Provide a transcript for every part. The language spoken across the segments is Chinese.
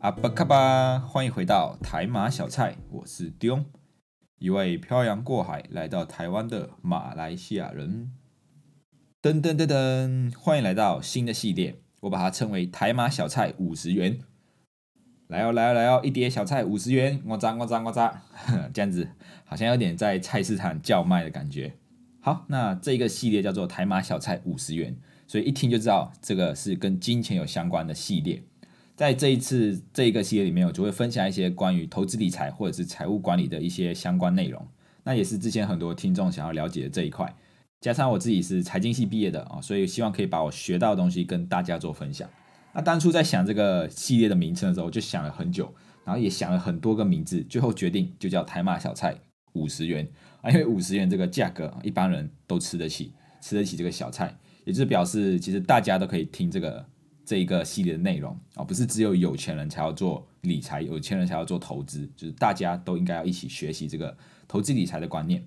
阿巴卡巴，欢迎回到台马小菜，我是丢，一位漂洋过海来到台湾的马来西亚人。噔噔噔噔，欢迎来到新的系列，我把它称为台马小菜五十元。来哦来哦来哦，一碟小菜五十元，我扎我扎我扎，这样子好像有点在菜市场叫卖的感觉。好，那这个系列叫做台马小菜五十元，所以一听就知道这个是跟金钱有相关的系列。在这一次这一个系列里面，我就会分享一些关于投资理财或者是财务管理的一些相关内容。那也是之前很多听众想要了解的这一块。加上我自己是财经系毕业的啊，所以希望可以把我学到的东西跟大家做分享。那当初在想这个系列的名称的时候，就想了很久，然后也想了很多个名字，最后决定就叫台马小菜五十元啊，因为五十元这个价格，一般人都吃得起，吃得起这个小菜，也就是表示其实大家都可以听这个。这一个系列的内容啊，不是只有有钱人才要做理财，有钱人才要做投资，就是大家都应该要一起学习这个投资理财的观念。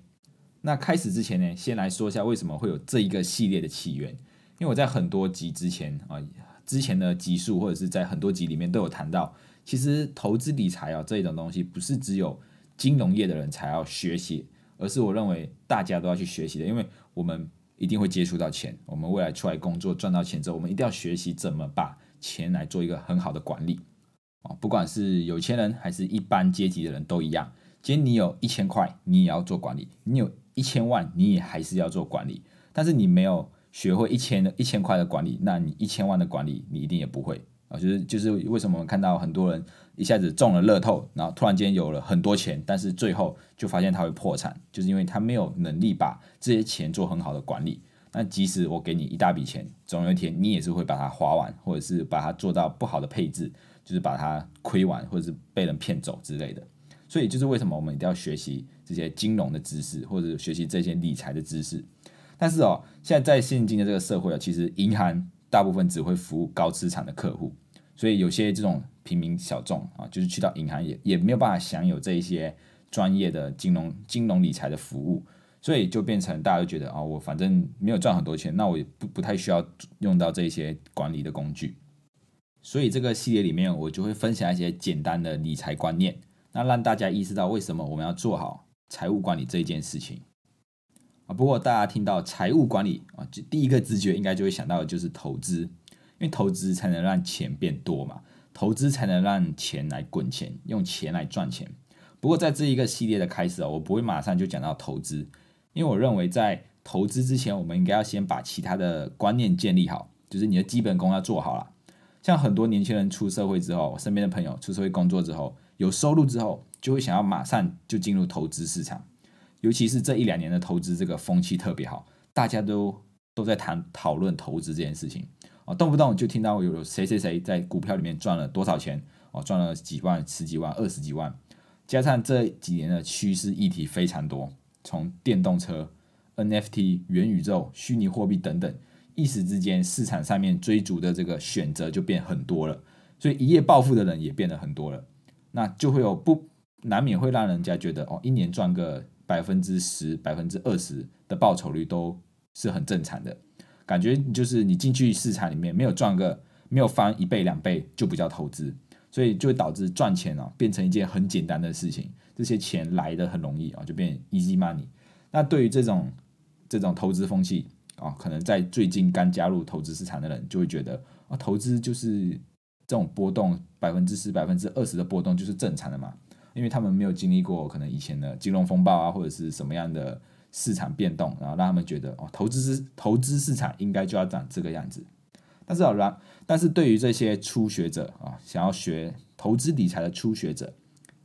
那开始之前呢，先来说一下为什么会有这一个系列的起源。因为我在很多集之前啊，之前的集数或者是在很多集里面都有谈到，其实投资理财啊这一种东西，不是只有金融业的人才要学习，而是我认为大家都要去学习的，因为我们。一定会接触到钱。我们未来出来工作赚到钱之后，我们一定要学习怎么把钱来做一个很好的管理啊。不管是有钱人还是一般阶级的人都一样。今天你有一千块，你也要做管理；你有一千万，你也还是要做管理。但是你没有学会一千的一千块的管理，那你一千万的管理，你一定也不会。啊，就是就是为什么我们看到很多人一下子中了乐透，然后突然间有了很多钱，但是最后就发现他会破产，就是因为他没有能力把这些钱做很好的管理。那即使我给你一大笔钱，总有一天你也是会把它花完，或者是把它做到不好的配置，就是把它亏完，或者是被人骗走之类的。所以就是为什么我们一定要学习这些金融的知识，或者学习这些理财的知识。但是哦，现在在现今的这个社会啊，其实银行大部分只会服务高资产的客户。所以有些这种平民小众啊，就是去到银行也也没有办法享有这一些专业的金融金融理财的服务，所以就变成大家都觉得啊，我反正没有赚很多钱，那我也不不太需要用到这些管理的工具。所以这个系列里面，我就会分享一些简单的理财观念，那让大家意识到为什么我们要做好财务管理这一件事情啊。不过大家听到财务管理啊，就第一个直觉应该就会想到的就是投资。因为投资才能让钱变多嘛，投资才能让钱来滚钱，用钱来赚钱。不过在这一个系列的开始啊，我不会马上就讲到投资，因为我认为在投资之前，我们应该要先把其他的观念建立好，就是你的基本功要做好了。像很多年轻人出社会之后，我身边的朋友出社会工作之后，有收入之后，就会想要马上就进入投资市场，尤其是这一两年的投资这个风气特别好，大家都都在谈讨论投资这件事情。啊，动不动就听到有谁谁谁在股票里面赚了多少钱哦，赚了几万、十几万、二十几万。加上这几年的趋势议题非常多，从电动车、NFT、元宇宙、虚拟货币等等，一时之间市场上面追逐的这个选择就变很多了，所以一夜暴富的人也变得很多了。那就会有不难免会让人家觉得哦，一年赚个百分之十、百分之二十的报酬率都是很正常的。感觉就是你进去市场里面没有赚个没有翻一倍两倍就不叫投资，所以就会导致赚钱哦变成一件很简单的事情，这些钱来的很容易啊，就变 easy money。那对于这种这种投资风气啊，可能在最近刚加入投资市场的人就会觉得啊，投资就是这种波动百分之十百分之二十的波动就是正常的嘛，因为他们没有经历过可能以前的金融风暴啊或者是什么样的。市场变动，然后让他们觉得哦，投资是投资市场应该就要长这个样子。但是好了，但是对于这些初学者啊，想要学投资理财的初学者，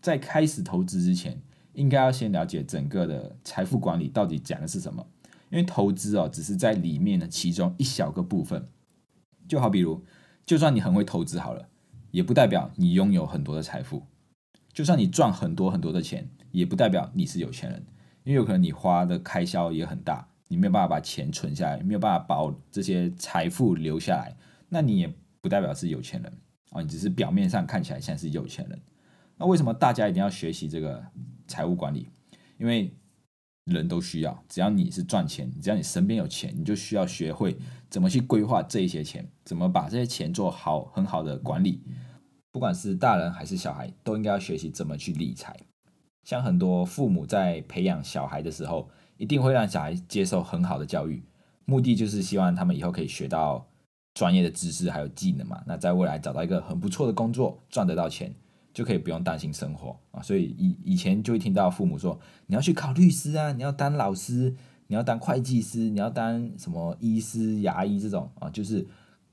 在开始投资之前，应该要先了解整个的财富管理到底讲的是什么。因为投资哦，只是在里面的其中一小个部分。就好比如，就算你很会投资好了，也不代表你拥有很多的财富。就算你赚很多很多的钱，也不代表你是有钱人，因为有可能你花的开销也很大，你没有办法把钱存下来，没有办法把这些财富留下来，那你也不代表是有钱人啊，你只是表面上看起来像是有钱人。那为什么大家一定要学习这个财务管理？因为人都需要，只要你是赚钱，只要你身边有钱，你就需要学会怎么去规划这一些钱，怎么把这些钱做好很好的管理。不管是大人还是小孩，都应该要学习怎么去理财。像很多父母在培养小孩的时候，一定会让小孩接受很好的教育，目的就是希望他们以后可以学到专业的知识还有技能嘛。那在未来找到一个很不错的工作，赚得到钱。就可以不用担心生活啊，所以以以前就会听到父母说，你要去考律师啊，你要当老师，你要当会计师，你要当什么医师、牙医这种啊，就是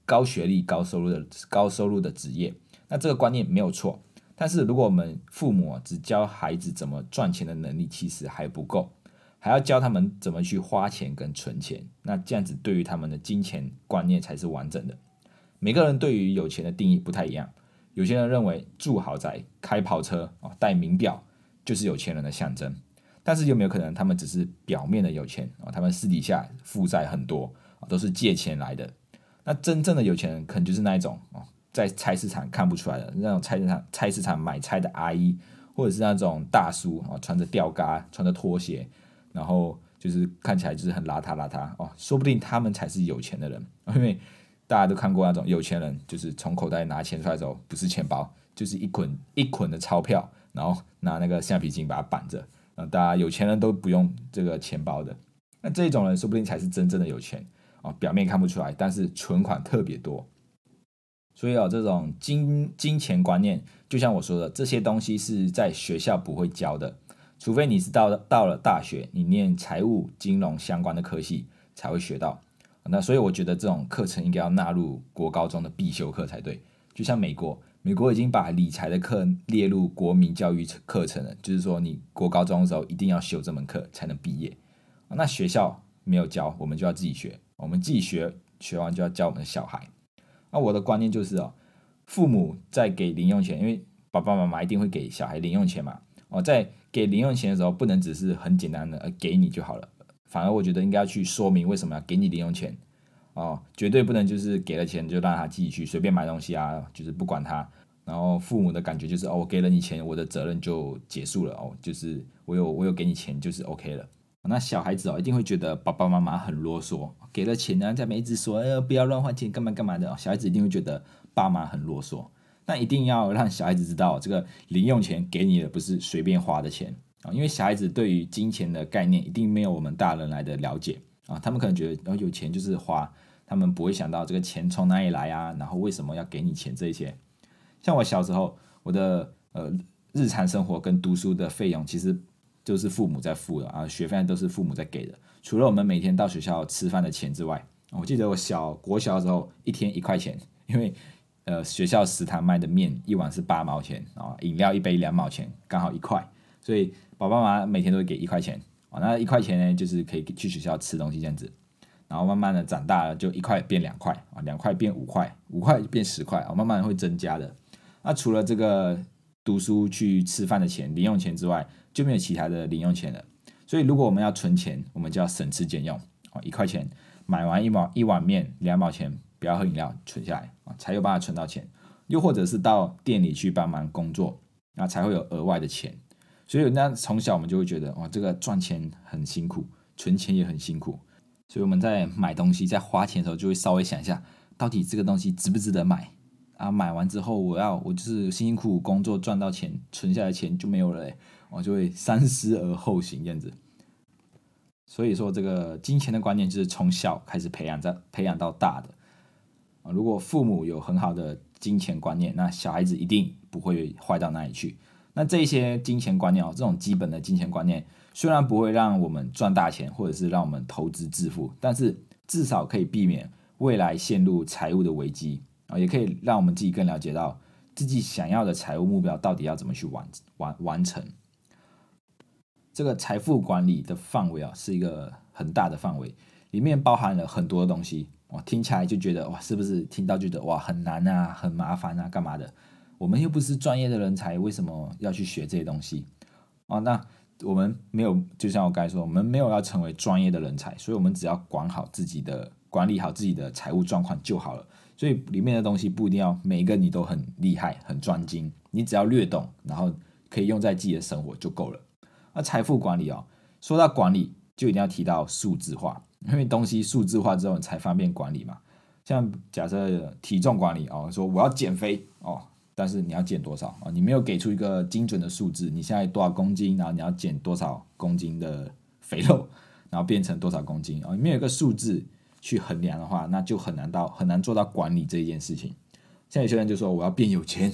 高学历、高收入的高收入的职业。那这个观念没有错，但是如果我们父母只教孩子怎么赚钱的能力，其实还不够，还要教他们怎么去花钱跟存钱。那这样子对于他们的金钱观念才是完整的。每个人对于有钱的定义不太一样。有些人认为住豪宅、开跑车、哦戴名表就是有钱人的象征，但是有没有可能他们只是表面的有钱啊？他们私底下负债很多啊，都是借钱来的。那真正的有钱人可能就是那一种哦，在菜市场看不出来的那种菜市场菜市场买菜的阿姨，或者是那种大叔啊，穿着吊嘎、穿着拖鞋，然后就是看起来就是很邋遢邋遢哦，说不定他们才是有钱的人，因为。大家都看过那种有钱人，就是从口袋拿钱出来的时候，不是钱包，就是一捆一捆的钞票，然后拿那个橡皮筋把它绑着。啊，大家有钱人都不用这个钱包的。那这种人说不定才是真正的有钱啊，表面看不出来，但是存款特别多。所以啊，这种金金钱观念，就像我说的，这些东西是在学校不会教的，除非你是到到了大学，你念财务、金融相关的科系才会学到。那所以我觉得这种课程应该要纳入国高中的必修课才对。就像美国，美国已经把理财的课列入国民教育课程了，就是说你国高中的时候一定要修这门课才能毕业。那学校没有教，我们就要自己学。我们自己学，学完就要教我们的小孩。那我的观念就是哦，父母在给零用钱，因为爸爸妈妈一定会给小孩零用钱嘛。哦，在给零用钱的时候，不能只是很简单的呃给你就好了。反而我觉得应该要去说明为什么要给你零用钱哦，绝对不能就是给了钱就让他自己去随便买东西啊，就是不管他。然后父母的感觉就是哦，我给了你钱，我的责任就结束了哦，就是我有我有给你钱就是 OK 了。那小孩子哦一定会觉得爸爸妈妈很啰嗦，给了钱呢在那一直说哎不要乱花钱干嘛干嘛的，小孩子一定会觉得爸妈很啰嗦。那一定要让小孩子知道，这个零用钱给你的不是随便花的钱。啊，因为小孩子对于金钱的概念一定没有我们大人来的了解啊，他们可能觉得哦有钱就是花，他们不会想到这个钱从哪里来啊，然后为什么要给你钱这一些。像我小时候，我的呃日常生活跟读书的费用其实就是父母在付的啊，学费都是父母在给的。除了我们每天到学校吃饭的钱之外，我记得我小国小的时候一天一块钱，因为呃学校食堂卖的面一碗是八毛钱啊，饮料一杯两毛钱，刚好一块，所以。爸爸妈妈每天都会给一块钱啊，那一块钱呢，就是可以去学校吃东西这样子，然后慢慢的长大了，就一块变两块啊，两块变五块，五块变十块啊，慢慢会增加的。那除了这个读书去吃饭的钱、零用钱之外，就没有其他的零用钱了。所以如果我们要存钱，我们就要省吃俭用啊，一块钱买完一毛一碗面，两毛钱不要喝饮料，存下来啊，才有办法存到钱。又或者是到店里去帮忙工作，那才会有额外的钱。所以，那从小我们就会觉得，哇，这个赚钱很辛苦，存钱也很辛苦。所以我们在买东西、在花钱的时候，就会稍微想一下，到底这个东西值不值得买啊？买完之后，我要我就是辛辛苦苦工作赚到钱，存下来钱就没有了，我就会三思而后行这样子。所以说，这个金钱的观念就是从小开始培养，在培养到大的啊。如果父母有很好的金钱观念，那小孩子一定不会坏到哪里去。那这些金钱观念哦，这种基本的金钱观念，虽然不会让我们赚大钱，或者是让我们投资致富，但是至少可以避免未来陷入财务的危机也可以让我们自己更了解到自己想要的财务目标到底要怎么去完完完成。这个财富管理的范围啊，是一个很大的范围，里面包含了很多东西。我，听起来就觉得哇，是不是听到觉得哇很难啊，很麻烦啊，干嘛的？我们又不是专业的人才，为什么要去学这些东西？哦，那我们没有，就像我刚才说，我们没有要成为专业的人才，所以我们只要管好自己的，管理好自己的财务状况就好了。所以里面的东西不一定要每一个你都很厉害、很专精，你只要略懂，然后可以用在自己的生活就够了。那财富管理哦，说到管理，就一定要提到数字化，因为东西数字化之后你才方便管理嘛。像假设体重管理哦，说我要减肥哦。但是你要减多少啊？你没有给出一个精准的数字，你现在多少公斤，然后你要减多少公斤的肥肉，然后变成多少公斤啊？没有一个数字去衡量的话，那就很难到很难做到管理这一件事情。像有些人就说我要变有钱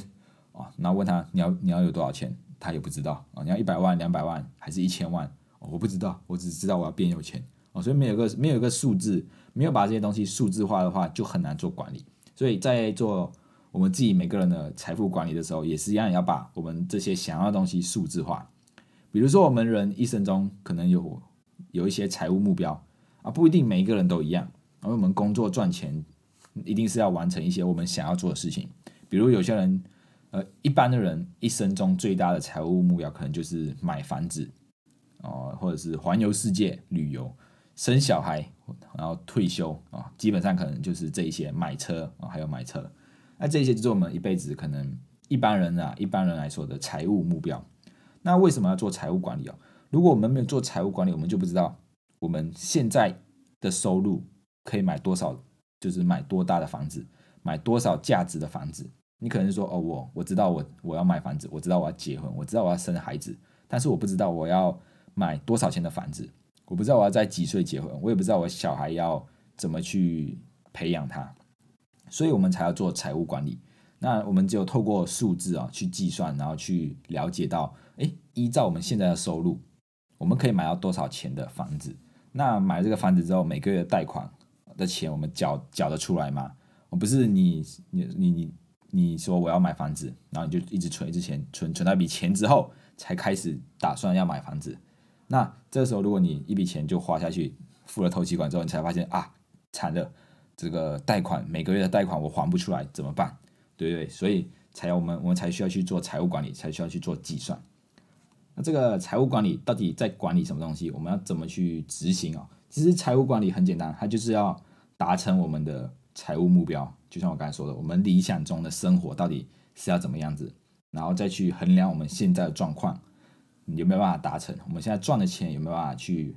啊，然后问他你要你要有多少钱，他也不知道啊。你要一百万、两百万还是一千万？我不知道，我只知道我要变有钱哦。所以没有个没有一个数字，没有把这些东西数字化的话，就很难做管理。所以在做。我们自己每个人的财富管理的时候，也是一样，要把我们这些想要的东西数字化。比如说，我们人一生中可能有有一些财务目标啊，不一定每一个人都一样。而我们工作赚钱，一定是要完成一些我们想要做的事情。比如有些人，呃，一般的人一生中最大的财务目标，可能就是买房子哦，或者是环游世界旅游、生小孩，然后退休啊，基本上可能就是这一些买车啊，还有买车。那这些就是我们一辈子可能一般人啊，一般人来说的财务目标。那为什么要做财务管理哦？如果我们没有做财务管理，我们就不知道我们现在的收入可以买多少，就是买多大的房子，买多少价值的房子。你可能说哦，我我知道我我要买房子，我知道我要结婚，我知道我要生孩子，但是我不知道我要买多少钱的房子，我不知道我要在几岁结婚，我也不知道我小孩要怎么去培养他。所以我们才要做财务管理。那我们只有透过数字啊去计算，然后去了解到，哎，依照我们现在的收入，我们可以买到多少钱的房子？那买这个房子之后，每个月的贷款的钱我们缴缴得出来吗？我不是你你你你你说我要买房子，然后你就一直存一直钱，存存到一笔钱之后，才开始打算要买房子。那这时候如果你一笔钱就花下去，付了头期款之后，你才发现啊，惨了。这个贷款每个月的贷款我还不出来怎么办？对不对？所以才要我们我们才需要去做财务管理，才需要去做计算。那这个财务管理到底在管理什么东西？我们要怎么去执行啊？其实财务管理很简单，它就是要达成我们的财务目标。就像我刚才说的，我们理想中的生活到底是要怎么样子，然后再去衡量我们现在的状况有没有办法达成，我们现在赚的钱有没有办法去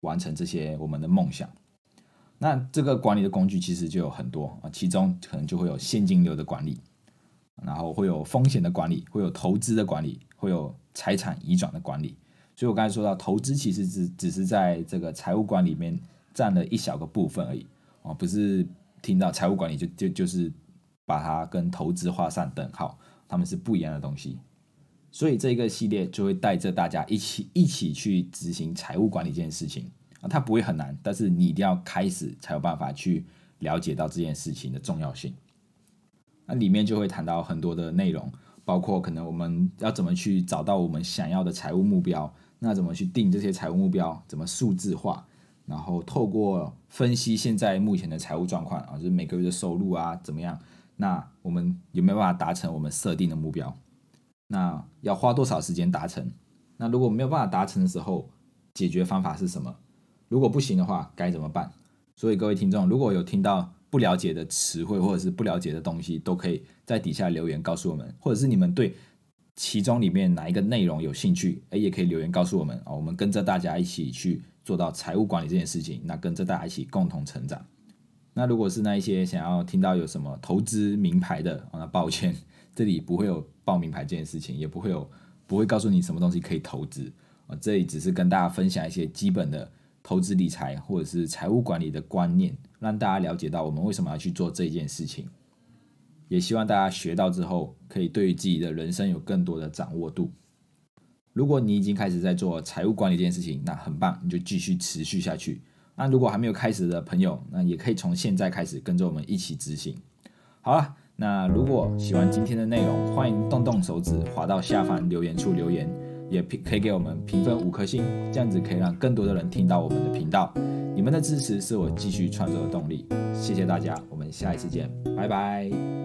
完成这些我们的梦想。那这个管理的工具其实就有很多啊，其中可能就会有现金流的管理，然后会有风险的管理，会有投资的管理，会有财产移转的管理。所以我刚才说到，投资其实只只是在这个财务管理里面占了一小个部分而已啊，不是听到财务管理就就就是把它跟投资画上等号，他们是不一样的东西。所以这个系列就会带着大家一起一起去执行财务管理这件事情啊。它不会很难，但是你一定要开始才有办法去了解到这件事情的重要性。那里面就会谈到很多的内容，包括可能我们要怎么去找到我们想要的财务目标，那怎么去定这些财务目标，怎么数字化，然后透过分析现在目前的财务状况啊，就是每个月的收入啊怎么样，那我们有没有办法达成我们设定的目标？那要花多少时间达成？那如果没有办法达成的时候，解决方法是什么？如果不行的话，该怎么办？所以各位听众，如果有听到不了解的词汇或者是不了解的东西，都可以在底下留言告诉我们，或者是你们对其中里面哪一个内容有兴趣，哎，也可以留言告诉我们啊。我们跟着大家一起去做到财务管理这件事情，那跟着大家一起共同成长。那如果是那一些想要听到有什么投资名牌的，那抱歉，这里不会有报名牌这件事情，也不会有不会告诉你什么东西可以投资啊。这里只是跟大家分享一些基本的。投资理财或者是财务管理的观念，让大家了解到我们为什么要去做这件事情。也希望大家学到之后，可以对于自己的人生有更多的掌握度。如果你已经开始在做财务管理这件事情，那很棒，你就继续持续下去。那如果还没有开始的朋友，那也可以从现在开始跟着我们一起执行。好了，那如果喜欢今天的内容，欢迎动动手指滑到下方留言处留言。也可以给我们评分五颗星，这样子可以让更多的人听到我们的频道。你们的支持是我继续创作的动力，谢谢大家，我们下一次见，拜拜。